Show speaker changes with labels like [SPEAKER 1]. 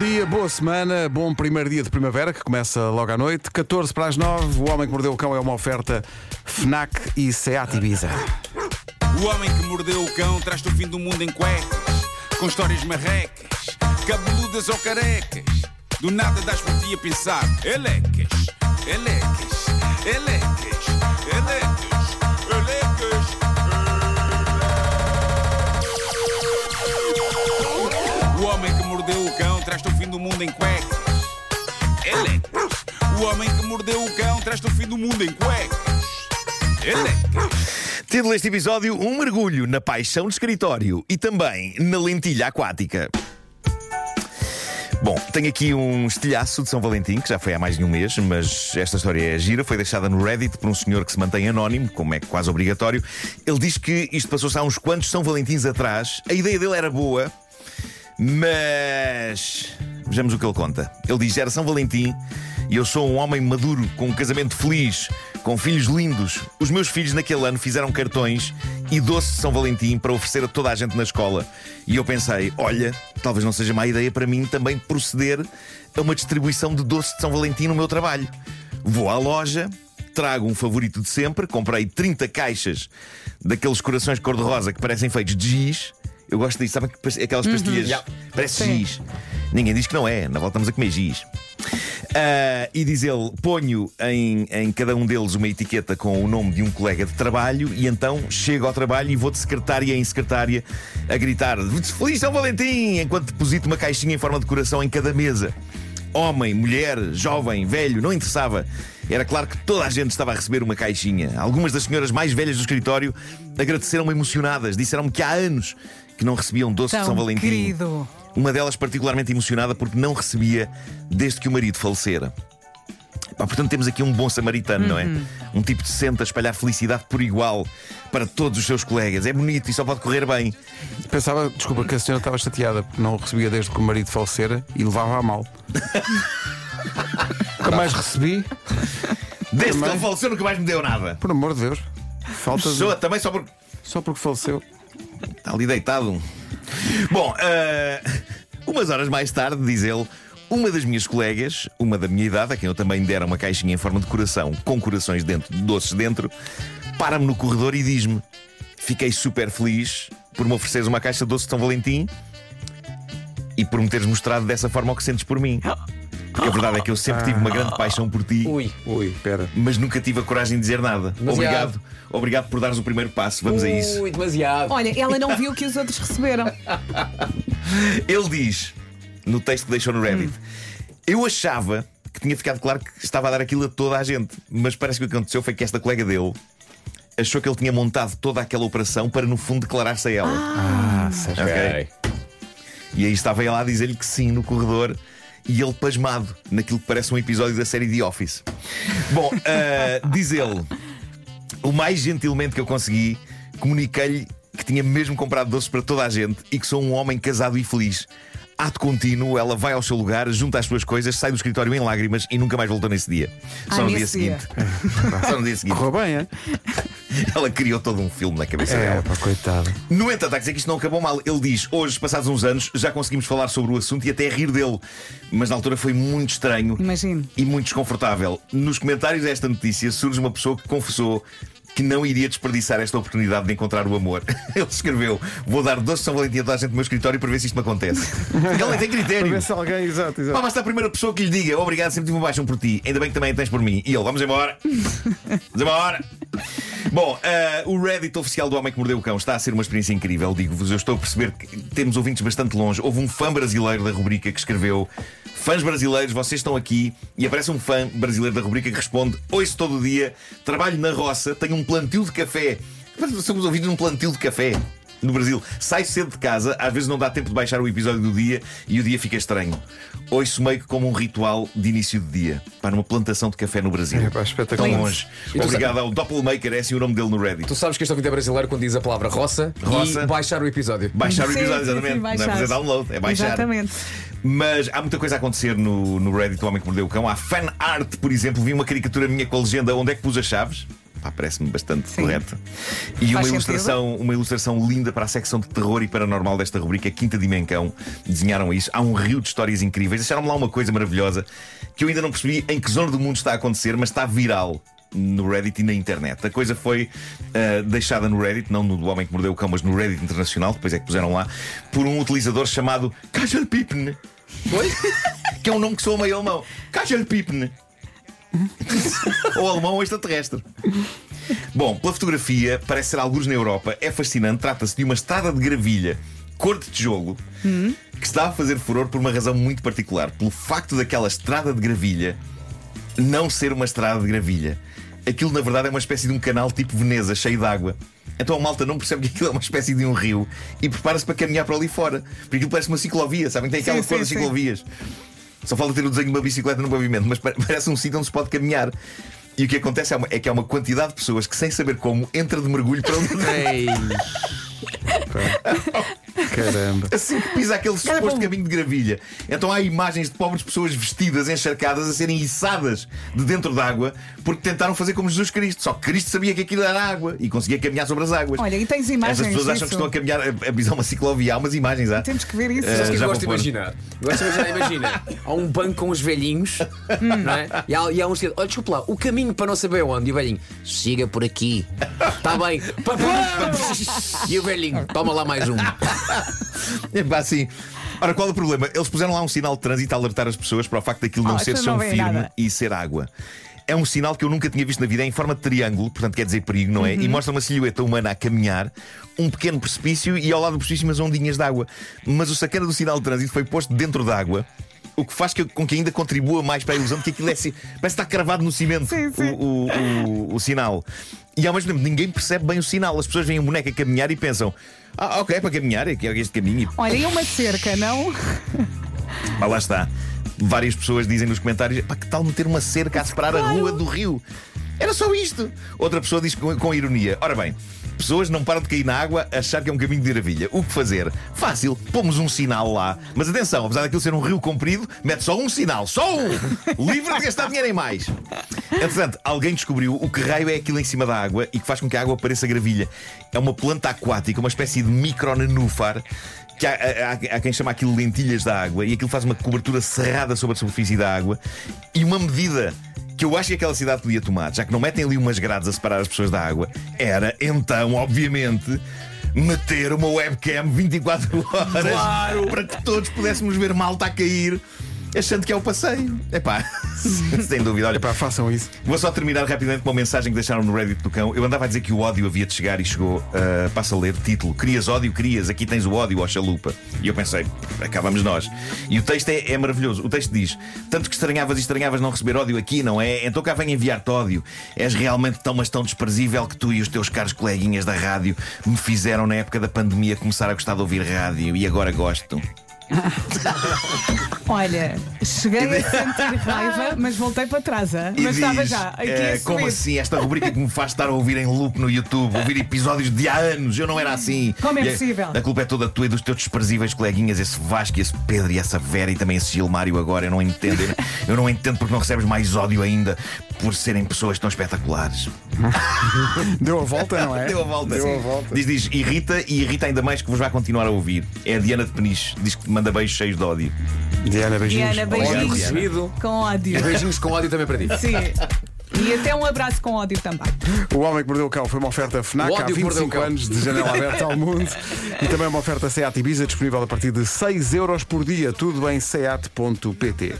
[SPEAKER 1] Dia, boa semana, bom primeiro dia de primavera que começa logo à noite. 14 para as 9, o Homem que Mordeu o Cão é uma oferta FNAC e Seat Ibiza.
[SPEAKER 2] O homem que mordeu o cão traz-te o fim do mundo em cuecas, com histórias marrecas, cabeludas ou carecas. Do nada das por ti a pensar, elecas, elecas, elecas, elecas, elecas. O traz-te o fim do mundo em cuecas. Elecas. O homem que mordeu o cão traz-te o fim do mundo em cuecas. Elecas.
[SPEAKER 3] Título deste episódio: Um mergulho na paixão de escritório e também na lentilha aquática. Bom, tenho aqui um estilhaço de São Valentim, que já foi há mais de um mês, mas esta história é gira. Foi deixada no Reddit por um senhor que se mantém anónimo, como é quase obrigatório. Ele diz que isto passou-se há uns quantos São Valentins atrás. A ideia dele era boa, mas. Vejamos o que ele conta. Ele diz: Era São Valentim e eu sou um homem maduro, com um casamento feliz, com filhos lindos. Os meus filhos naquele ano fizeram cartões e doce de São Valentim para oferecer a toda a gente na escola. E eu pensei: olha, talvez não seja má ideia para mim também proceder a uma distribuição de doce de São Valentim no meu trabalho. Vou à loja, trago um favorito de sempre, comprei 30 caixas daqueles corações cor-de-rosa que parecem feitos de giz. Eu gosto disso, sabe aquelas pastilhas? Parece giz. Ninguém diz que não é, na volta estamos a comer giz. Ah, e diz ele: ponho em, em cada um deles uma etiqueta com o nome de um colega de trabalho e então chego ao trabalho e vou de secretária em secretária a gritar: Feliz São Valentim! enquanto deposito uma caixinha em forma de coração em cada mesa. Homem, mulher, jovem, velho, não interessava. Era claro que toda a gente estava a receber uma caixinha. Algumas das senhoras mais velhas do escritório agradeceram-me emocionadas. Disseram-me que há anos que não recebiam doce de
[SPEAKER 4] Tão
[SPEAKER 3] São Valentim.
[SPEAKER 4] querido.
[SPEAKER 3] Uma delas particularmente emocionada porque não recebia desde que o marido falecera. Pá, portanto, temos aqui um bom samaritano, não é? Um tipo de senta a espalhar felicidade por igual para todos os seus colegas. É bonito e só pode correr bem.
[SPEAKER 1] Pensava, desculpa, que a senhora estava chateada porque não recebia desde que o marido falecera e levava a mal. Nunca mais recebi,
[SPEAKER 3] Desde que ele faleceu, nunca mais me deu nada.
[SPEAKER 1] por amor de Deus. Falta de...
[SPEAKER 3] Também só porque.
[SPEAKER 1] Só porque faleceu.
[SPEAKER 3] Está ali deitado. Bom, ah, umas horas mais tarde, diz ele, uma das minhas colegas, uma da minha idade, a quem eu também dera uma caixinha em forma de coração, com corações dentro, doces dentro, para-me no corredor e diz-me: Fiquei super feliz por me ofereceres uma caixa de doce de São Valentim e por me teres mostrado dessa forma o que sentes por mim. Porque a verdade é que eu sempre tive uma grande paixão por ti.
[SPEAKER 5] Ui.
[SPEAKER 1] Ui, espera.
[SPEAKER 3] Mas nunca tive a coragem de dizer nada.
[SPEAKER 5] Demasiado.
[SPEAKER 3] Obrigado. Obrigado por dares o primeiro passo. Vamos a isso.
[SPEAKER 5] Ui, demasiado.
[SPEAKER 4] Olha, ela não viu o que os outros receberam.
[SPEAKER 3] Ele diz, no texto que deixou no Reddit, eu achava que tinha ficado claro que estava a dar aquilo a toda a gente, mas parece que o que aconteceu foi que esta colega dele achou que ele tinha montado toda aquela operação para, no fundo, declarar-se a ela.
[SPEAKER 1] Ah, sério.
[SPEAKER 3] Ok. E aí estava ela a dizer-lhe que sim no corredor. E ele pasmado naquilo que parece um episódio da série The Office. Bom, ah, diz ele: o mais gentilmente que eu consegui, comuniquei-lhe que tinha mesmo comprado doces para toda a gente e que sou um homem casado e feliz. Ato contínuo, ela vai ao seu lugar, junta as suas coisas, sai do escritório em lágrimas e nunca mais voltou nesse dia. Só
[SPEAKER 4] Ai,
[SPEAKER 3] no dia
[SPEAKER 4] nesse dia.
[SPEAKER 3] seguinte. Só no dia seguinte.
[SPEAKER 1] Correu bem, é?
[SPEAKER 3] Ela criou todo um filme na cabeça
[SPEAKER 1] É,
[SPEAKER 3] dela.
[SPEAKER 1] pá, coitado.
[SPEAKER 3] No entanto, há que dizer que isto não acabou mal. Ele diz: hoje, passados uns anos, já conseguimos falar sobre o assunto e até rir dele. Mas na altura foi muito estranho
[SPEAKER 4] Imagino.
[SPEAKER 3] e muito desconfortável. Nos comentários desta notícia surge uma pessoa que confessou que não iria desperdiçar esta oportunidade de encontrar o amor. Ele escreveu: Vou dar doce de São Valentim a toda a gente do meu escritório para ver se isto me acontece. Ele tem
[SPEAKER 1] Para
[SPEAKER 3] critério.
[SPEAKER 1] ver se alguém, exato,
[SPEAKER 3] Pá,
[SPEAKER 1] exato.
[SPEAKER 3] basta a primeira pessoa que lhe diga obrigado, sempre tive uma paixão por ti, ainda bem que também a tens por mim. E ele, vamos embora. Vamos embora. Bom, eh, o Reddit oficial do Homem que Mordeu o Cão está a ser uma experiência incrível. Digo-vos, eu estou a perceber que temos ouvintes bastante longe. Houve um fã brasileiro da rubrica que escreveu: Fãs brasileiros, vocês estão aqui. E aparece um fã brasileiro da rubrica que responde: Ouço todo dia, trabalho na roça, tenho um plantio de café. Somos ouvidos num plantio de café. No Brasil, sai cedo de casa, às vezes não dá tempo de baixar o episódio do dia e o dia fica estranho. Ouço meio que como um ritual de início de dia. Para uma plantação de café no Brasil.
[SPEAKER 1] É, pá, espetacular.
[SPEAKER 3] Tão longe.
[SPEAKER 5] E
[SPEAKER 3] Obrigado ao Doppelmaker, é assim o nome dele no Reddit.
[SPEAKER 5] Tu sabes que este ouvinte é brasileiro quando diz a palavra roça,
[SPEAKER 3] Roça.
[SPEAKER 5] e baixar o episódio.
[SPEAKER 3] Baixar o
[SPEAKER 4] Sim,
[SPEAKER 3] episódio,
[SPEAKER 4] sim, sim,
[SPEAKER 3] exatamente. não é fazer download, é baixar.
[SPEAKER 4] Exatamente.
[SPEAKER 3] Mas há muita coisa a acontecer no, no Reddit do Homem que Mordeu o Cão. Há fan art, por exemplo. Vi uma caricatura minha com a legenda Onde é que pus as chaves? Parece-me bastante correto. E uma ilustração, uma ilustração linda para a secção de terror e paranormal desta rubrica, Quinta Dimensão. Desenharam isso. Há um rio de histórias incríveis. Deixaram-me lá uma coisa maravilhosa que eu ainda não percebi em que zona do mundo está a acontecer, mas está viral no Reddit e na internet. A coisa foi ah, deixada no Reddit, não no do Homem que Mordeu o Cão, mas no Reddit internacional, depois é que puseram lá, por um utilizador chamado Kajelpipne.
[SPEAKER 5] Oi?
[SPEAKER 3] Que é um nome que soa meio alemão. Kajelpipne. Ou alemão ou extraterrestre. Bom, pela fotografia, parece ser alguns na Europa. É fascinante. Trata-se de uma estrada de gravilha, cor de tijolo, que está a fazer furor por uma razão muito particular. Pelo facto daquela estrada de gravilha não ser uma estrada de gravilha. Aquilo, na verdade, é uma espécie de um canal tipo Veneza, cheio de água. Então a malta não percebe que aquilo é uma espécie de um rio e prepara-se para caminhar para ali fora. Porque aquilo parece uma ciclovia, sabem? Tem aquela
[SPEAKER 4] Sim,
[SPEAKER 3] cor
[SPEAKER 4] sim,
[SPEAKER 3] das
[SPEAKER 4] sim.
[SPEAKER 3] ciclovias. Só falta ter o desenho de uma bicicleta no pavimento, mas pa- parece um sítio onde se pode caminhar. E o que acontece é, uma- é que há uma quantidade de pessoas que, sem saber como, entra de mergulho para ali.
[SPEAKER 1] Caramba.
[SPEAKER 3] assim que pisa aquele suposto caminho de gravilha. Então há imagens de pobres pessoas vestidas, encharcadas, a serem içadas de dentro d'água porque tentaram fazer como Jesus Cristo. Só que Cristo sabia que aquilo era água e conseguia caminhar sobre as águas.
[SPEAKER 4] Olha, e tens imagens
[SPEAKER 3] Estas pessoas acham que estão a caminhar a, a pisar uma ciclovia. Há umas imagens, há.
[SPEAKER 4] Temos que ver isso.
[SPEAKER 5] O que eu
[SPEAKER 3] já
[SPEAKER 5] gosto de imaginar? Gosto de imaginar, imagina, há um banco com os velhinhos, não é? E há, e há uns que olha, desculpa lá, o caminho para não saber onde. E o velhinho, siga por aqui. Está bem. E o velhinho, toma lá mais um.
[SPEAKER 3] É pá, assim. Ora, qual é o problema? Eles puseram lá um sinal de trânsito a alertar as pessoas para o facto daquilo não
[SPEAKER 4] Oh,
[SPEAKER 3] ser chão
[SPEAKER 4] vê
[SPEAKER 3] firme
[SPEAKER 4] nada.
[SPEAKER 3] e ser água. É um sinal que eu nunca tinha visto na vida, é em forma de triângulo, portanto quer dizer perigo, não é?
[SPEAKER 4] Uhum.
[SPEAKER 3] E mostra uma silhueta humana a caminhar, um pequeno precipício e ao lado do precipício umas ondinhas de água. Mas o sacana do sinal de trânsito foi posto dentro da água. O que faz que, com que ainda contribua mais para a ilusão de que aquilo é assim, parece estar cravado no cimento
[SPEAKER 4] Sim, sim.
[SPEAKER 3] O, o- o- o sinal. E ao mesmo tempo ninguém percebe bem o sinal. As pessoas veem boneco a caminhar e pensam: Ah, ok, é para caminhar, é que é este caminho.
[SPEAKER 4] Olha, e uma cerca, não?
[SPEAKER 3] Ah, lá está. Várias pessoas dizem nos comentários: pá, que tal meter uma cerca a separar a rua do rio? Era só isto. Outra pessoa diz com, com ironia: Ora bem, pessoas não param de cair na água a achar que é um caminho de gravilha. O que fazer? Fácil, pomos um sinal lá. Mas atenção, apesar daquilo ser um rio comprido, mete só um sinal, só um! Livre de gastar dinheiro em mais. Entretanto, alguém descobriu o que raio é aquilo em cima da água e que faz com que a água pareça gravilha. É uma planta aquática, uma espécie de micronenúfar que há, há- há quem chama aquilo lentilhas da água e aquilo faz uma cobertura cerrada sobre a superfície da água e uma medida que eu acho que aquela cidade podia tomar, já que não metem ali umas grades a separar as pessoas da água, era então, obviamente. Meter uma webcam 24 horas para que todos pudéssemos ver malta a cair, achando que é o passeio. Epá, sem dúvida. Olha,
[SPEAKER 1] Epá, façam isso.
[SPEAKER 3] Vou só terminar rapidamente com uma mensagem que deixaram no Reddit do cão. Eu andava a dizer que o ódio havia de chegar e chegou. Uh, passa a ler título: Querias ódio, querias, aqui tens o ódio, ó chalupa. E eu pensei, acabamos nós. E o texto é, é maravilhoso. O texto diz: Tanto que estranhavas e estranhavas não receber ódio aqui, não é? Então cá vem enviar-te ódio. És realmente tão, mas tão desprezível que tu e os teus caros coleguinhas da rádio me fizeram na época da pandemia começar a gostar de ouvir rádio e agora gosto.
[SPEAKER 4] Olha, cheguei a sentir raiva, mas voltei para trás.
[SPEAKER 3] E
[SPEAKER 4] Mas estava
[SPEAKER 3] diz,
[SPEAKER 4] já. Aqui
[SPEAKER 3] eh,
[SPEAKER 4] a
[SPEAKER 3] como assim? Esta rubrica que me faz estar a ouvir em loop no YouTube, ouvir episódios de há anos, eu não era assim.
[SPEAKER 4] Como é
[SPEAKER 3] E a-
[SPEAKER 4] possível?
[SPEAKER 3] A, culpa é toda tua e dos teus desprezíveis coleguinhas, esse Vasco, esse Pedro e essa Vera e também esse Gilmário agora. Eu não entendo. Eu- Eu não entendo porque não recebes mais ódio ainda por serem pessoas tão espetaculares.
[SPEAKER 1] Deu a volta, não é?
[SPEAKER 3] Deu a volta.
[SPEAKER 1] Deu a volta.
[SPEAKER 3] Diz, diz, irrita e irrita ainda mais que vos vai continuar a ouvir. É a Diana de Peniche, diz que manda beijos cheios de ódio.
[SPEAKER 1] Diana, beijinhos.
[SPEAKER 4] Diana,
[SPEAKER 5] Ódio
[SPEAKER 4] beijinhos.
[SPEAKER 5] recebido.
[SPEAKER 4] Com ódio.
[SPEAKER 5] Beijinhos com ódio também para ti.
[SPEAKER 4] Sim. E até um abraço com ódio também.
[SPEAKER 1] O Homem que Mordeu o Cão foi uma oferta FNAC há
[SPEAKER 5] ódio que mordeu o
[SPEAKER 1] 25
[SPEAKER 5] cão.
[SPEAKER 1] anos de janela aberta ao mundo e também uma oferta SEAT Ibiza disponível a partir de 6 euros por dia, tudo em seat.pt.